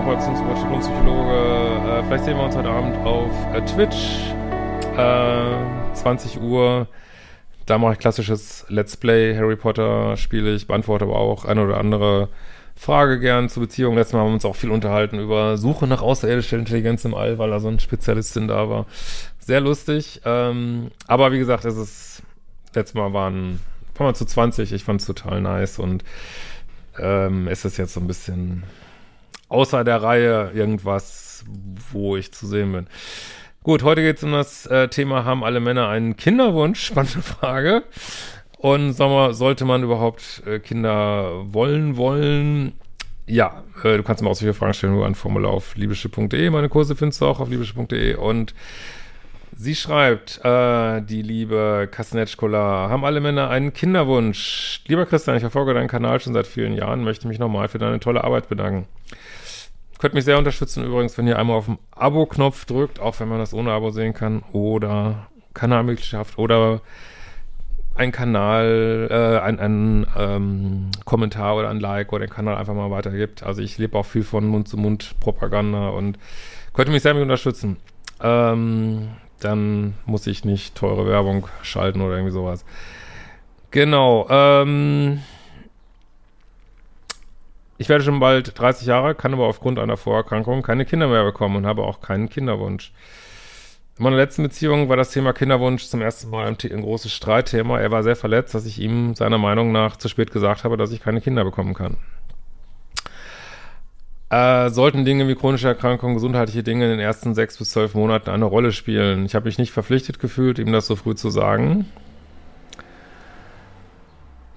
Paterapult, Beziehungscoach, Grundpsychologe. Äh, vielleicht sehen wir uns heute Abend auf äh, Twitch, äh, 20 Uhr. Da mache ich klassisches Let's Play, Harry Potter spiele ich, beantworte aber auch eine oder andere Frage gern zu Beziehungen. Letztes Mal haben wir uns auch viel unterhalten über Suche nach außerirdischer Intelligenz im All, weil da so ein Spezialistin da war. Sehr lustig. Ähm, aber wie gesagt, es ist, letztes Mal waren, waren wir zu 20, ich fand es total nice und ähm, ist es jetzt so ein bisschen außer der Reihe irgendwas, wo ich zu sehen bin. Gut, heute geht es um das äh, Thema, haben alle Männer einen Kinderwunsch? Spannende Frage. Und sag mal, sollte man überhaupt äh, Kinder wollen, wollen? Ja, äh, du kannst mir auch solche Fragen stellen, nur ein Formular auf liebische.de. Meine Kurse findest du auch auf liebische.de. Und sie schreibt, äh, die liebe Kasnetschkola, haben alle Männer einen Kinderwunsch? Lieber Christian, ich verfolge deinen Kanal schon seit vielen Jahren, möchte mich nochmal für deine tolle Arbeit bedanken. Könnt mich sehr unterstützen übrigens, wenn ihr einmal auf den Abo-Knopf drückt, auch wenn man das ohne Abo sehen kann, oder Kanalmitgliedschaft oder ein Kanal, äh, ein, ein ähm, Kommentar oder ein Like oder den Kanal einfach mal weitergibt. Also ich lebe auch viel von Mund-zu-Mund-Propaganda und könnte mich sehr mit unterstützen. Ähm, dann muss ich nicht teure Werbung schalten oder irgendwie sowas. Genau, ähm, ich werde schon bald 30 Jahre, kann aber aufgrund einer Vorerkrankung keine Kinder mehr bekommen und habe auch keinen Kinderwunsch. In meiner letzten Beziehung war das Thema Kinderwunsch zum ersten Mal ein, großes Streitthema. Er war sehr verletzt, dass ich ihm seiner Meinung nach zu spät gesagt habe, dass ich keine Kinder bekommen kann. Äh, sollten Dinge wie chronische Erkrankungen, gesundheitliche Dinge in den ersten sechs bis zwölf Monaten eine Rolle spielen? Ich habe mich nicht verpflichtet gefühlt, ihm das so früh zu sagen.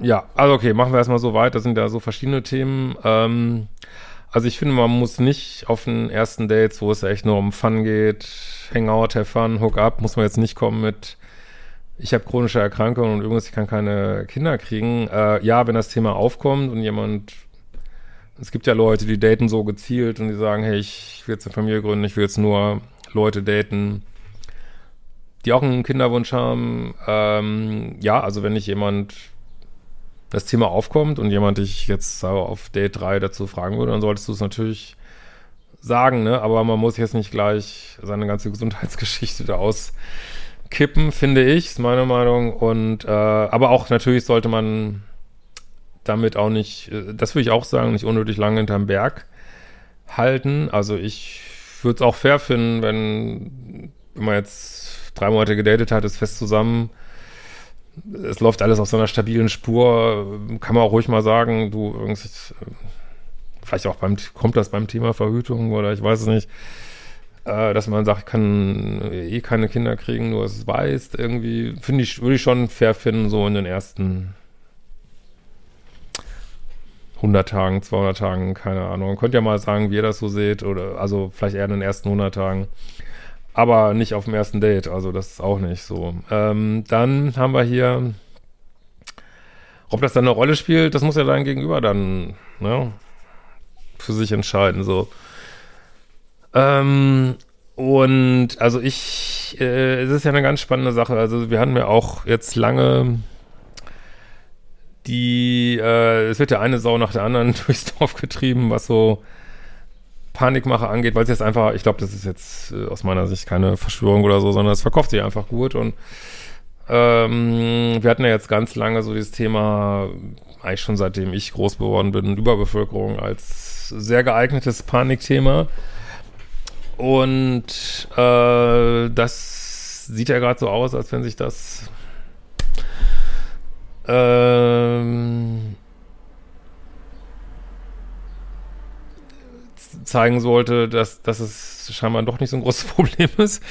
Ja, also okay, machen wir erstmal so weit. Das sind ja so verschiedene Themen. Ähm, also ich finde, man muss nicht auf den ersten Dates, wo es echt nur um Fun geht, Hangout, have fun, hook up, muss man jetzt nicht kommen mit, ich habe chronische Erkrankungen und übrigens, ich kann keine Kinder kriegen. Äh, ja, wenn das Thema aufkommt und jemand, es gibt ja Leute, die daten so gezielt und die sagen, hey, ich will jetzt eine Familie gründen, ich will jetzt nur Leute daten, die auch einen Kinderwunsch haben. Ähm, ja, also wenn ich jemand das Thema aufkommt und jemand dich jetzt auf Date 3 dazu fragen würde, dann solltest du es natürlich sagen, ne? Aber man muss jetzt nicht gleich seine ganze Gesundheitsgeschichte da auskippen, finde ich, ist meine Meinung. Und äh, aber auch natürlich sollte man damit auch nicht, äh, das würde ich auch sagen, nicht unnötig lange hinterm Berg halten. Also ich würde es auch fair finden, wenn, wenn man jetzt drei Monate gedatet hat, ist fest zusammen es läuft alles auf so einer stabilen Spur, kann man auch ruhig mal sagen, du irgendwie, vielleicht auch beim, kommt das beim Thema Verhütung oder ich weiß es nicht, äh, dass man sagt, ich kann eh keine Kinder kriegen, nur es weiß, irgendwie, finde ich, würde ich schon fair finden, so in den ersten 100 Tagen, 200 Tagen, keine Ahnung. Könnt ihr mal sagen, wie ihr das so seht oder, also vielleicht eher in den ersten 100 Tagen. Aber nicht auf dem ersten Date, also das ist auch nicht so. Ähm, dann haben wir hier, ob das dann eine Rolle spielt, das muss ja dein Gegenüber dann ne, für sich entscheiden. So. Ähm, und also ich, äh, es ist ja eine ganz spannende Sache. Also wir hatten ja auch jetzt lange die, äh, es wird ja eine Sau nach der anderen durchs Dorf getrieben, was so Panikmache angeht, weil es jetzt einfach, ich glaube, das ist jetzt äh, aus meiner Sicht keine Verschwörung oder so, sondern es verkauft sich einfach gut und ähm, wir hatten ja jetzt ganz lange so dieses Thema, eigentlich schon seitdem ich groß geworden bin, Überbevölkerung als sehr geeignetes Panikthema. Und äh, das sieht ja gerade so aus, als wenn sich das ähm, zeigen sollte, dass, dass es scheinbar doch nicht so ein großes Problem ist.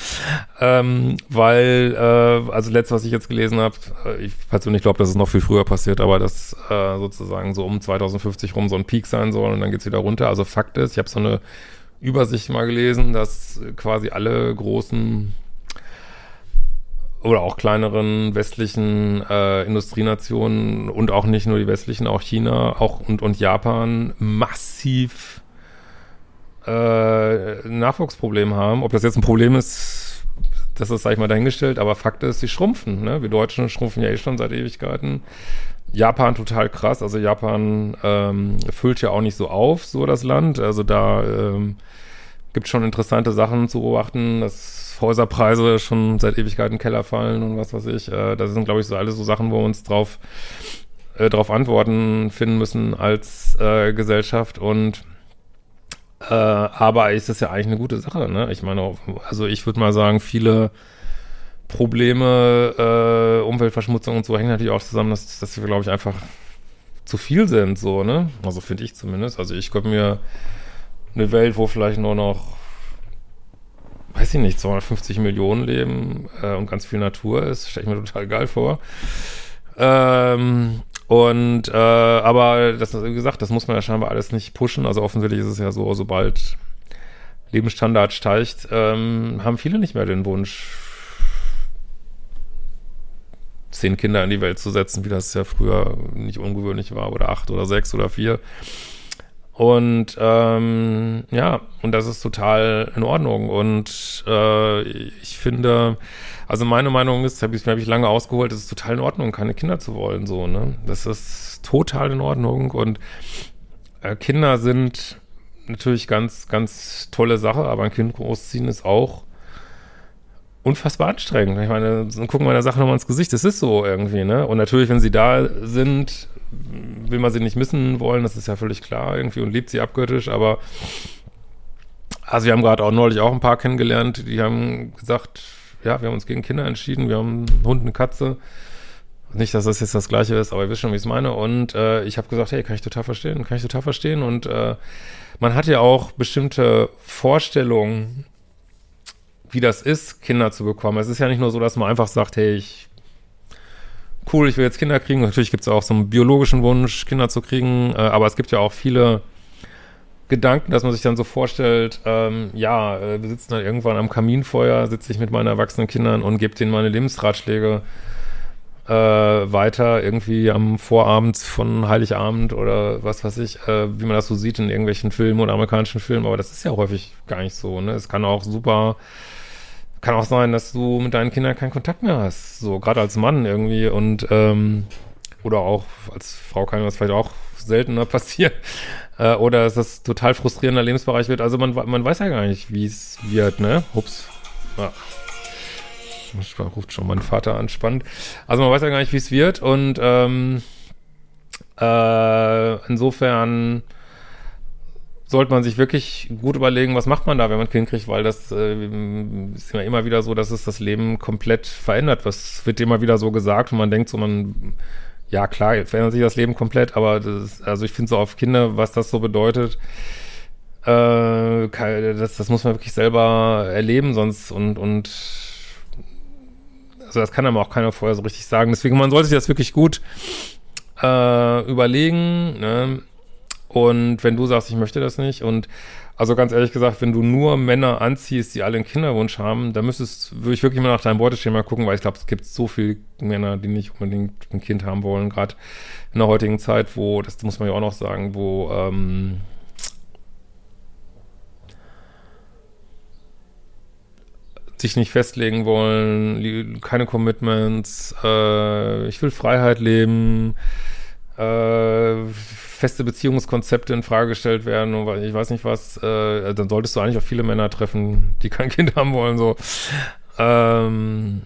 Ähm, weil, äh, also letztes, was ich jetzt gelesen habe, äh, ich persönlich glaube, dass es noch viel früher passiert, aber dass äh, sozusagen so um 2050 rum so ein Peak sein soll und dann geht's wieder runter. Also Fakt ist, ich habe so eine Übersicht mal gelesen, dass quasi alle großen oder auch kleineren westlichen äh, Industrienationen und auch nicht nur die westlichen, auch China auch und, und Japan massiv äh, Nachwuchsproblem haben. Ob das jetzt ein Problem ist, das ist, sag ich mal, dahingestellt, aber Fakt ist, sie schrumpfen. Ne? Wir Deutschen schrumpfen ja eh schon seit Ewigkeiten. Japan total krass. Also Japan ähm, füllt ja auch nicht so auf, so das Land. Also da ähm, gibt schon interessante Sachen zu beobachten. Das Häuserpreise schon seit Ewigkeiten Keller fallen und was weiß ich. Äh, das sind, glaube ich, so alles so Sachen, wo wir uns drauf, äh, drauf Antworten finden müssen als äh, Gesellschaft und äh, aber ist das ja eigentlich eine gute Sache, ne? Ich meine, also ich würde mal sagen, viele Probleme, äh, Umweltverschmutzung und so hängen natürlich auch zusammen, dass, dass wir, glaube ich, einfach zu viel sind, so, ne? Also finde ich zumindest. Also ich könnte mir eine Welt, wo vielleicht nur noch weiß ich nicht, 250 Millionen leben äh, und ganz viel Natur ist, stelle ich mir total geil vor. Ähm, und äh, aber das, wie gesagt, das muss man ja scheinbar alles nicht pushen. Also offensichtlich ist es ja so, sobald Lebensstandard steigt, ähm, haben viele nicht mehr den Wunsch, zehn Kinder in die Welt zu setzen, wie das ja früher nicht ungewöhnlich war, oder acht oder sechs oder vier. Und ähm, ja, und das ist total in Ordnung. Und äh, ich finde, also meine Meinung ist, habe ich, hab ich lange ausgeholt, es ist total in Ordnung, keine Kinder zu wollen. So, ne? Das ist total in Ordnung. Und äh, Kinder sind natürlich ganz, ganz tolle Sache, aber ein Kind großziehen ist auch unfassbar anstrengend. Ich meine, gucken wir der Sache nochmal ins Gesicht. Das ist so irgendwie, ne? Und natürlich, wenn sie da sind, will man sie nicht missen wollen, das ist ja völlig klar irgendwie und liebt sie abgöttisch, aber also wir haben gerade auch neulich auch ein paar kennengelernt, die haben gesagt, ja, wir haben uns gegen Kinder entschieden, wir haben einen Hund, eine Katze. Nicht, dass das jetzt das Gleiche ist, aber ihr wisst schon, wie ich es meine. Und äh, ich habe gesagt, hey, kann ich total verstehen, kann ich total verstehen. Und äh, man hat ja auch bestimmte Vorstellungen, wie das ist, Kinder zu bekommen. Es ist ja nicht nur so, dass man einfach sagt, hey, ich cool, ich will jetzt Kinder kriegen. Natürlich gibt es auch so einen biologischen Wunsch, Kinder zu kriegen, äh, aber es gibt ja auch viele Gedanken, dass man sich dann so vorstellt, ähm, ja, äh, wir sitzen dann irgendwann am Kaminfeuer, sitze ich mit meinen erwachsenen Kindern und gebe denen meine Lebensratschläge äh, weiter, irgendwie am Vorabend von Heiligabend oder was weiß ich, äh, wie man das so sieht in irgendwelchen Filmen oder amerikanischen Filmen, aber das ist ja häufig gar nicht so, ne? Es kann auch super kann auch sein, dass du mit deinen Kindern keinen Kontakt mehr hast. So, gerade als Mann irgendwie und ähm, oder auch als Frau kann das vielleicht auch seltener passieren. Äh, oder dass das total frustrierender Lebensbereich wird. Also man, man weiß ja gar nicht, wie es wird, ne? Ups. Ja. Ruft schon mein Vater an, spannend. Also man weiß ja gar nicht, wie es wird und ähm, äh, insofern sollte man sich wirklich gut überlegen, was macht man da, wenn man ein Kind kriegt, weil das äh, ist ja immer wieder so, dass es das Leben komplett verändert. Was wird immer wieder so gesagt und man denkt so, man, ja klar, verändert sich das Leben komplett, aber das, also ich finde so auf Kinder, was das so bedeutet, äh, das, das muss man wirklich selber erleben, sonst und, und also das kann einem auch keiner vorher so richtig sagen. Deswegen, man sollte sich das wirklich gut äh, überlegen, ne? Und wenn du sagst, ich möchte das nicht und also ganz ehrlich gesagt, wenn du nur Männer anziehst, die alle einen Kinderwunsch haben, dann müsstest, würde ich wirklich mal nach deinem Beuteschema gucken, weil ich glaube, es gibt so viele Männer, die nicht unbedingt ein Kind haben wollen, gerade in der heutigen Zeit, wo, das muss man ja auch noch sagen, wo ähm, sich nicht festlegen wollen, keine Commitments, äh, ich will Freiheit leben, äh, feste Beziehungskonzepte in Frage gestellt werden und ich weiß nicht was, äh, dann solltest du eigentlich auch viele Männer treffen, die kein Kind haben wollen, so. Ähm,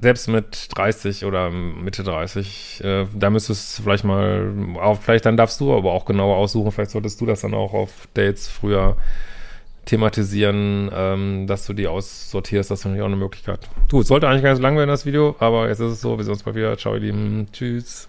selbst mit 30 oder Mitte 30, äh, da müsstest du vielleicht mal, auch, vielleicht dann darfst du aber auch genauer aussuchen, vielleicht solltest du das dann auch auf Dates früher thematisieren, ähm, dass du die aussortierst, das finde ich auch eine Möglichkeit. Du, es sollte eigentlich so lang werden, das Video, aber jetzt ist es so, wir sehen uns mal wieder. Ciao, ihr Lieben. Tschüss.